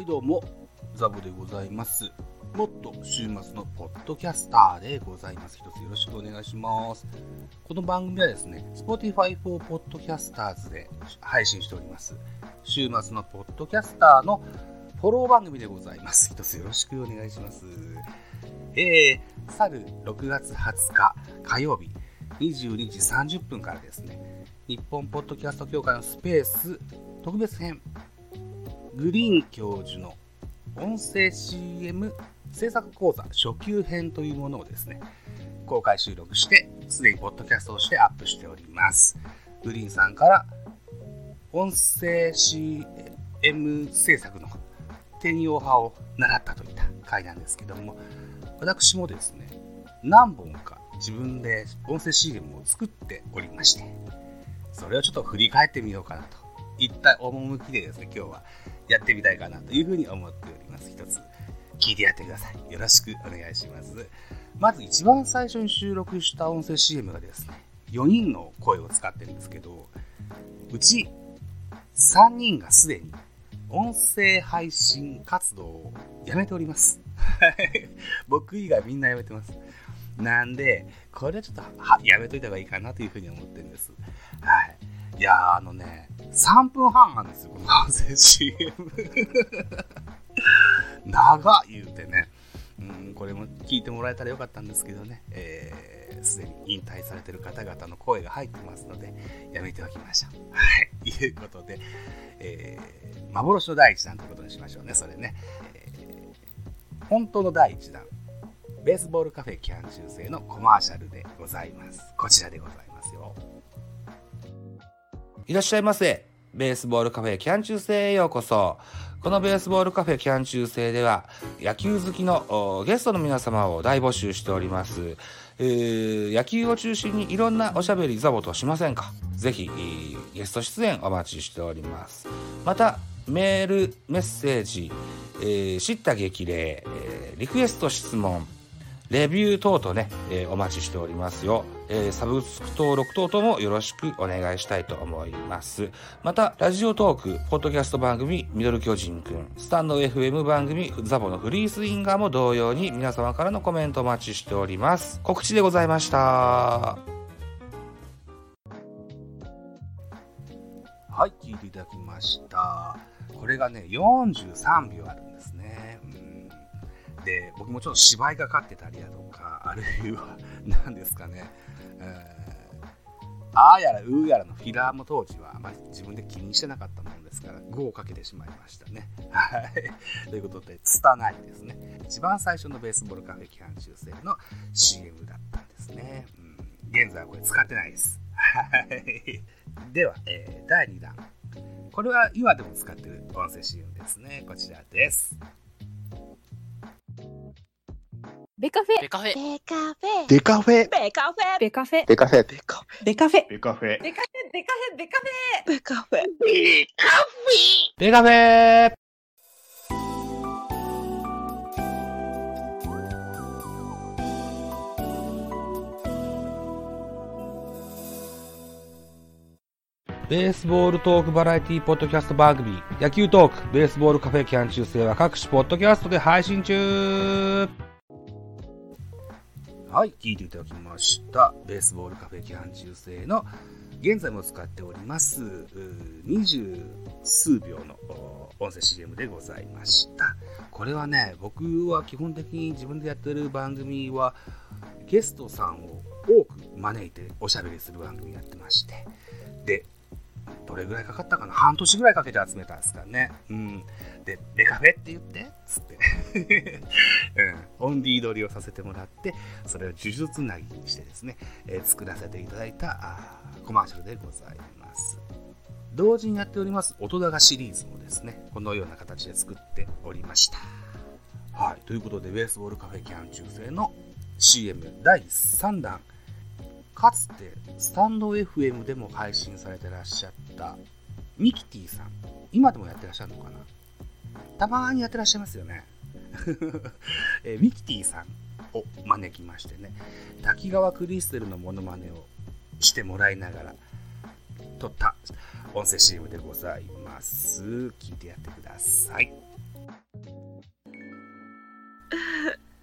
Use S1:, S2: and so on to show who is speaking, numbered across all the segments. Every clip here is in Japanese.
S1: はいどうもザボでございます。もっと週末のポッドキャスターでございます。一つよろしくお願いします。この番組はですね Spotify for Podcasters で配信しております。週末のポッドキャスターのフォロー番組でございます。一つよろしくお願いします。えー、去る6月20日火曜日22時30分からですね日本ポッドキャスト協会のスペース特別編グリーン教授の音声 CM 制作講座初級編というものをですね公開収録してすでにポッドキャストをしてアップしております。グリーンさんから音声 CM 制作の転用派を習ったといった回なんですけども私もですね何本か自分で音声 CM を作っておりましてそれをちょっと振り返ってみようかなといった趣でですね今日はやってみたいかなというふうに思っております。一つ聞いてやってください。よろしくお願いします。まず一番最初に収録した音声 CM がですね4人の声を使ってるんですけどうち3人がすでに音声配信活動をやめております。僕以外みんなやめてます。なんでこれはちょっとやめといた方がいいかなというふうに思ってるんです。はい。いやあのね3分半なんですよこの音声 CM 長言うてねうんこれも聞いてもらえたらよかったんですけどね、えー、すでに引退されてる方々の声が入ってますので、やめておきましょう。はい。いうことで、えー、幻の第一弾ということにしましょうね、それね。えー、本当の第一弾、ベースボールカフェキャン中制のコマーシャルでございます。こちらでございますよ。
S2: いらっしゃいませ。ベースボールカフェキャン中制へようこそ。このベースボールカフェキャン中制では野球好きのゲストの皆様を大募集しております。えー、野球を中心にいろんなおしゃべりザボとしませんか？ぜひ、ゲスト出演お待ちしております。また、メール、メッセージ、えー、知った激励、えー、リクエスト質問、レビュー等々ね、えー、お待ちしておりますよ。えー、サブスク登録等々もよろしくお願いしたいと思います。また、ラジオトーク、ポッドキャスト番組、ミドル巨人くん、スタンド FM 番組、ザボのフリースインガーも同様に皆様からのコメントお待ちしております。告知でございました。は
S1: い、聞いていただきました。これがね、43秒ある。で僕もちょっと芝居がかってたりだとかあるいは何ですかね、えー、ああやらうーやらのフィラーも当時はあまり自分で気にしてなかったものですから5をかけてしまいましたね。はい。ということで、つたないですね。一番最初のベースボールカフェ期間中制の CM だったんですね。うん、現在はこれ使ってないです。はい。では、えー、第2弾。これは今でも使ってる音声 CM ですね。こちらです。
S3: ベカフェ。
S4: ベカフェ。
S3: ベカフェ。
S5: デカフェ。
S3: ベカフェ。
S4: ベカフェ。
S5: デカフェ。
S3: ベカフェ。
S4: ベカフェ。
S5: デカフェ。
S4: ベカフェ。ベカフェ。ベカフェ。
S3: ベカフェ。
S2: ベカフェベースボールトークバラエティポッドキャスト番組、野球トーク、ベースボールカフェキャン中制は各種ポッドキャストで配信中
S1: はい、聞いていただきました。ベースボールカフェキャン中制の現在も使っております二十数秒の音声 CM でございました。これはね、僕は基本的に自分でやってる番組はゲストさんを多く招いておしゃべりする番組やってまして、で、どれぐらいかかったかな？半年ぐらいかけて集めたんですからね。うん。で、ベカフェって言って、つって、うん、オンリー取りをさせてもらって、それを呪術なぎにしてですね、えー、作らせていただいたあコマーシャルでございます。同時にやっております音高シリーズもですね、このような形で作っておりました。はい、ということで、ベースボールカフェキャン中世の CM 第3弾。かつてスタンド FM でも配信されてらっしゃったミキティさん今でもやってらっしゃるのかな？たまにやってらっしゃいますよね。えミキティさんを招きましてね。滝川クリステルのモノマネをしてもらいながら撮った音声 CM でございます。聞いてやってください。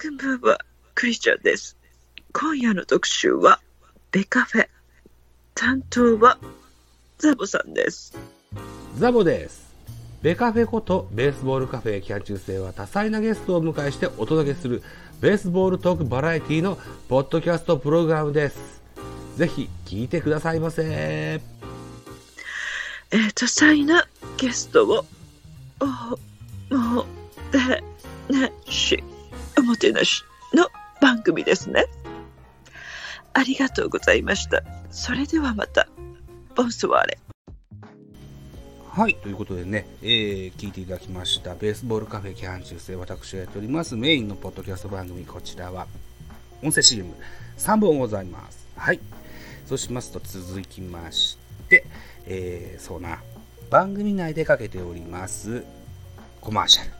S5: こんばんは、クリスチャンです。今夜の特集は、ベカフェ。担当は、ザボさんです。
S2: ザボです。ベカフェことベースボールカフェキャン中世は多彩なゲストをお迎えしてお届けするベースボールトークバラエティのポッドキャストプログラムです。ぜひ聞いてくださいませ。
S5: えー、多彩なゲストを、お、もてなし、おもてなしの番組ですね。ありがとうございました。それではまた、ボンソワーレ。
S1: はい、ということでね、えー聞いていただきました、ベースボールカフェキャン中世、私がやっておりますメインのポッドキャスト番組、こちらは、音声 CM3 本ございます。はい。そうしますと、続きまして、えーそうな、番組内でかけております、コマーシャル。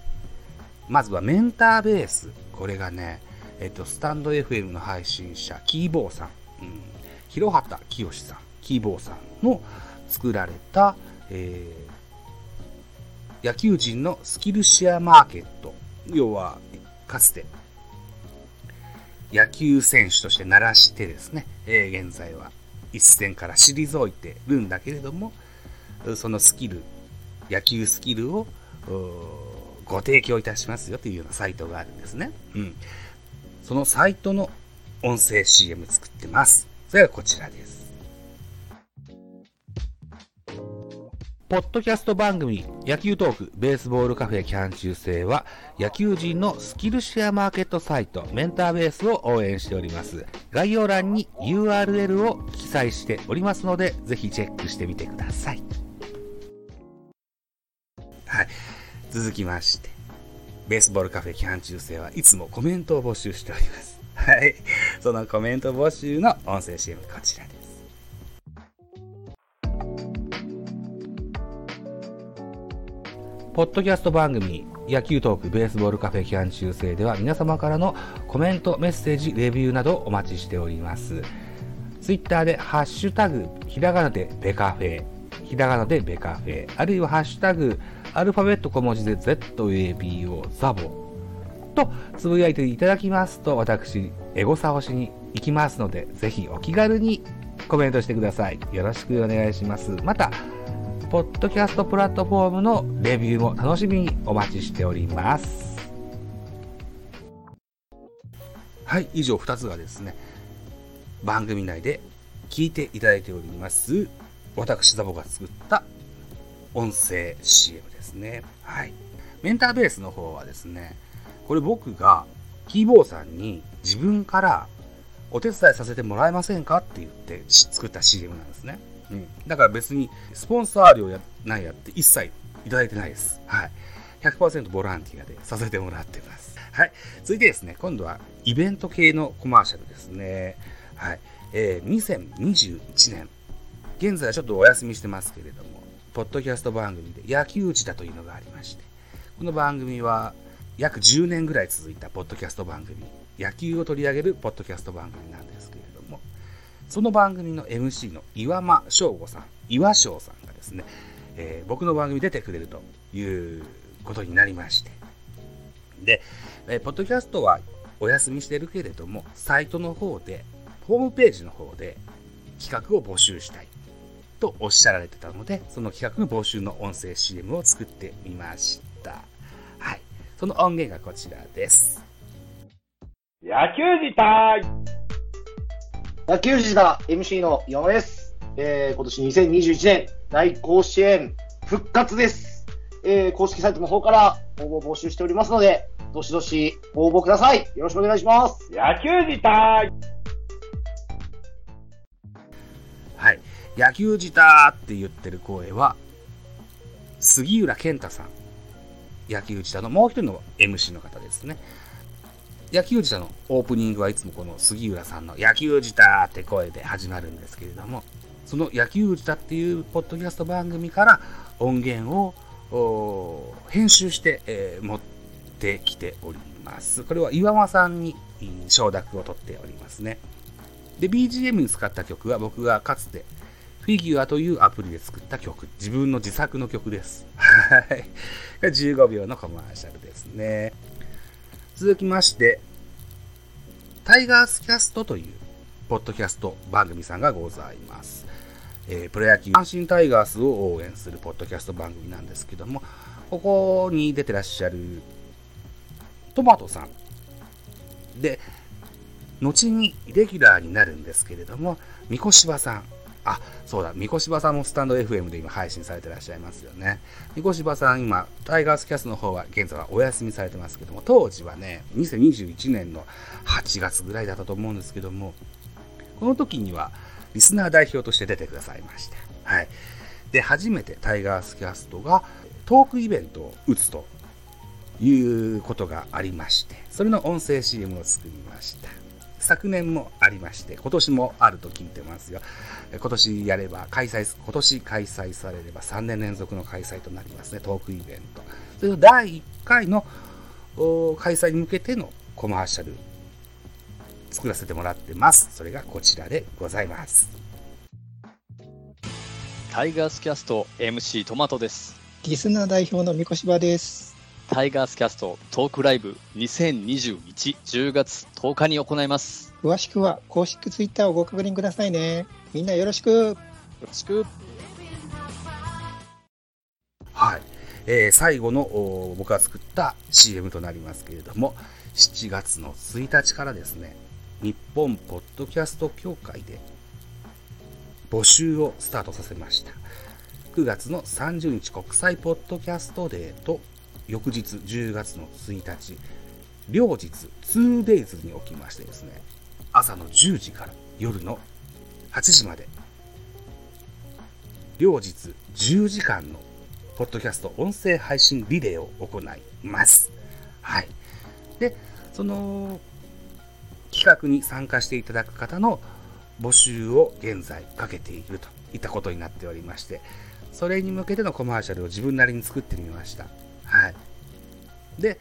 S1: まずはメンターベース。これがね、えっと、スタンド FM の配信者、キーボーさん、うん、広畑清さん、キーボーさんの作られた、えー野球人のスキルシェアマーケット。要は、かつて、野球選手として鳴らしてですね、えー現在は一線から退いてるんだけれども、そのスキル、野球スキルをご提供いたしますよというようなサイトがあるんですね。うん。そのサイトの音声 CM 作ってます。それがこちらです。ポッドキャスト番組野球トークベースボールカフェキャン中世は野球人のスキルシェアマーケットサイトメンターベースを応援しております。概要欄に URL を記載しておりますのでぜひチェックしてみてください。はい。続きまして、ベースボールカフェキャン中世はいつもコメントを募集しております。はい。そのコメント募集の音声 CM こちらです。ポッドキャスト番組野球トークベースボールカフェキャン中世では皆様からのコメント、メッセージ、レビューなどお待ちしております。ツイッターでハッシュタグひらがなでベカフェ。ひらがなでベカフェ。あるいはハッシュタグアルファベット小文字で ZABO ザボ。とつぶやいていただきますと私エゴサをしに行きますのでぜひお気軽にコメントしてください。よろしくお願いします。またポッドキャストプラットフォームのレビューも楽しみにお待ちしております。はい以上2つがですね番組内で聞いていただいております私ザボが作った音声 CM ですね。はい。メンターベースの方はですねこれ僕がキーボーさんに自分からお手伝いさせてもらえませんかって言って作った CM なんですね、うん、だから別にスポンサー料やなんやって一切いただいてないです。はい。100%ボランティアでさせてもらってます。はい。続いてですね今度はイベント系のコマーシャルですね。はい。えー、2021年。現在はちょっとお休みしてますけれどもポッドキャスト番組で野球打ちだというのがありましてこの番組は約10年ぐらい続いたポッドキャスト番組野球を取り上げるポッドキャスト番組なんですけれどもその番組の MC の岩間翔吾さん岩翔さんがですね、えー僕の番組出てくれるということになりまして。で、えーポッドキャストはお休みしてるけれどもサイトの方でホームページの方で企画を募集したい。とおっしゃられてたのでその企画の募集の音声 CM を作ってみました。はい。その音源がこちらです。
S6: 野球自体。
S7: 野球児だ MC の山本です。えー、今年2021年大甲子園復活です。えー、公式サイトの方から応募を募集しておりますので、どしどし応募ください。よろしくお願いします。
S6: 野球自体
S1: はい野球自体って言ってる声は杉浦健太さん野球自体のもう一人の MC の方ですね野球自体のオープニングはいつもこの杉浦さんの野球自体って声で始まるんですけれどもその野球自体っていうポッドキャスト番組から音源を編集して、えー持ってきております。これは岩間さんに承諾を取っておりますね。で BGM に使った曲は僕がかつてフィギュアというアプリで作った曲。自分の自作の曲です。はい。15秒のコマーシャルですね。続きましてタイガースキャストという、ポッドキャスト番組さんがございます。えープロ野球、阪神タイガースを応援するポッドキャスト番組なんですけども、ここに出てらっしゃるトマトさん。で、後にレギュラーになるんですけれども、三越柴さん。あ、そうだ、三越柴さんもスタンド FM で今配信されてらっしゃいますよね。三越柴さん、今、タイガースキャストの方は現在はお休みされてますけども、当時はね、2021年の8月ぐらいだったと思うんですけども、この時にはリスナー代表として出てくださいました。はい。で、初めてタイガースキャストがトークイベントを打つということがありまして、それの音声 CM を作りました。昨年もありまして、今年もあると聞いてますよ。今年やれば開催、今年開催されれば3年連続の開催となりますね、トークイベント。それの第1回のお開催に向けてのコマーシャル作らせてもらってます。それがこちらでございます。
S8: タイガースキャスト MC トマトです。
S9: リスナー代表の三越柴です。
S8: タイガースキャストトークライブ2021-10月10日に行います。
S9: 詳しくは公式ツイッターをご確認くださいね。みんなよろしく。
S8: よろしく。
S1: はい。えー最後のお僕が作った CM となりますけれども、7月の1日からですね、日本ポッドキャスト協会で募集をスタートさせました。9月の30日国際ポッドキャストデーと翌日10月の1日、両日 2days におきましてですね、朝の10時から夜の8時まで、両日10時間のポッドキャスト音声配信リレーを行います。はい。で、その企画に参加していただく方の募集を現在かけているといったことになっておりまして、それに向けてのコマーシャルを自分なりに作ってみました。い。で、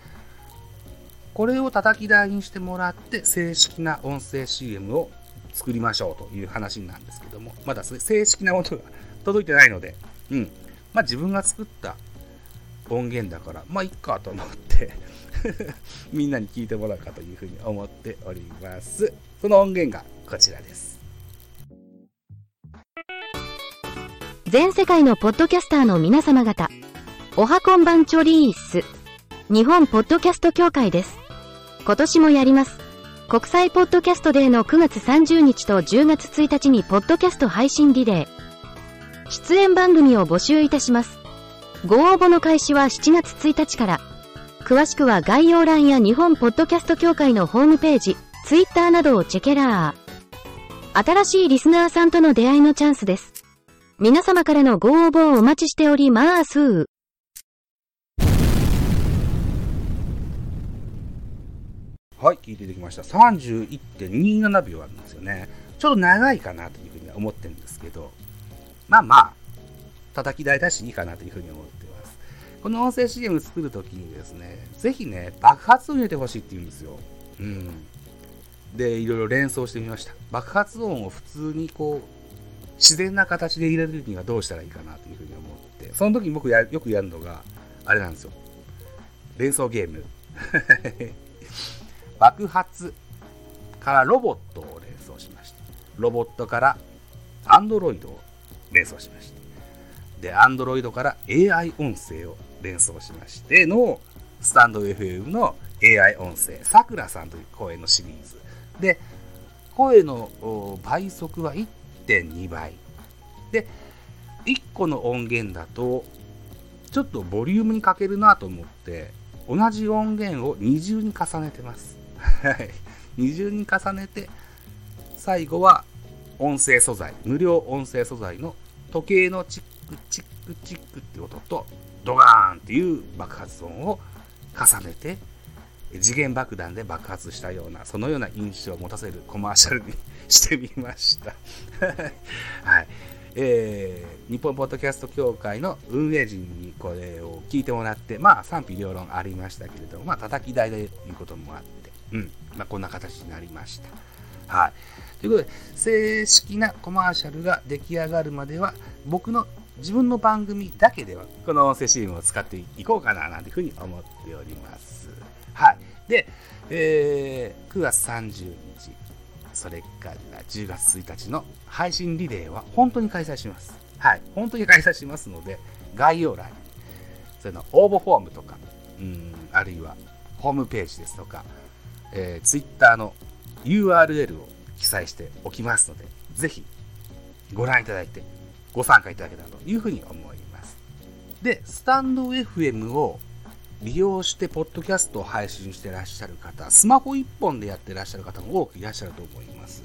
S1: これを叩き台にしてもらって正式な音声 CM を作りましょうという話なんですけども、まだ正式なものが届いてないので、うん。まあ自分が作った音源だから、まあいっかと思って、みんなに聞いてもらうかというふうに思っております。その音源がこちらです。
S3: 全世界のポッドキャスターの皆様方、おはこんばんちょりーす。日本ポッドキャスト協会です。今年もやります。国際ポッドキャストデーの9月30日と10月1日にポッドキャスト配信リレー。出演番組を募集いたします。ご応募の開始は7月1日から。詳しくは概要欄や日本ポッドキャスト協会のホームページ、ツイッターなどをチェケラー。新しいリスナーさんとの出会いのチャンスです。皆様からのご応募をお待ちしております。
S1: はい、聞いてきました。31.27秒あるんですよね。ちょっと長いかなというふうには思ってるんですけど、まあまあ、叩き台だしいいかなというふうに思ってます。この音声 CM 作るときにですね、ぜひね、爆発音入れてほしいって言うんですよ。うん。で、いろいろ連想してみました。爆発音を普通にこう、自然な形で入れるにはどうしたらいいかなというふうに思って、その時に僕やよくやるのが、あれなんですよ。連想ゲーム。爆発からロボットを連想しました。ロボットからアンドロイドを連想しました。で、アンドロイドから AI 音声を連想しましての、スタンド FM の AI 音声、さくらさんという声のシリーズ。で、声の倍速は1.2倍。で、1個の音源だと、ちょっとボリュームに欠けるなと思って、同じ音源を二重に重ねてます。はい。二重に重ねて、最後は音声素材、無料音声素材の時計のチックチックチックって音と、ドガーンっていう爆発音を重ねて、次元爆弾で爆発したような、そのような印象を持たせるコマーシャルにしてみました。はい。えー日本ポッドキャスト協会の運営陣にこれを聞いてもらって、まあ賛否両論ありましたけれども、まあ叩き台でいうこともあって、うん、まあこんな形になりました。はい。ということで、正式なコマーシャルが出来上がるまでは、僕の自分の番組だけでは、この音声 CM を使っていこうかな、なんていうふうに思っております。はい。で、えー9月30日それから10月1日の配信リレーは本当に開催します。はい。本当に開催しますので、概要欄に、それの応募フォームとか、うん、あるいはホームページですとか、えー、Twitter の URL を記載しておきますので、ぜひご覧いただいてご参加いただけたらというふうに思います。で、スタンド FM を利用してポッドキャストを配信してらっしゃる方、スマホ1本でやってらっしゃる方も多くいらっしゃると思います。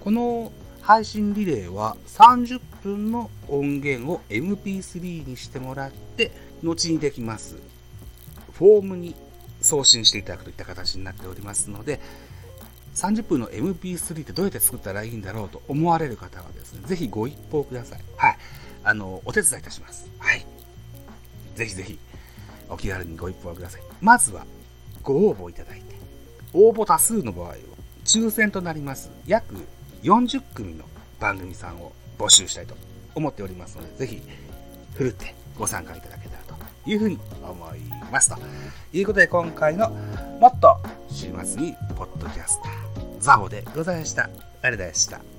S1: この配信リレーは30分の音源を MP3 にしてもらって、後にできます。フォームに送信していただくといった形になっておりますので、30分の MP3 ってどうやって作ったらいいんだろうと思われる方はですね、ぜひご一報ください。はい。あの、お手伝いいたします。はい。ぜひぜひ、お気軽にご一報ください。まずは、ご応募いただいて、応募多数の場合は、抽選となります、約40組の番組さんを募集したいと思っておりますので、ぜひ、ふるってご参加いただけたらいうふうに思います。ということで、今回のもっと週末にポッドキャスター、ザボでございました。ありがとうございました？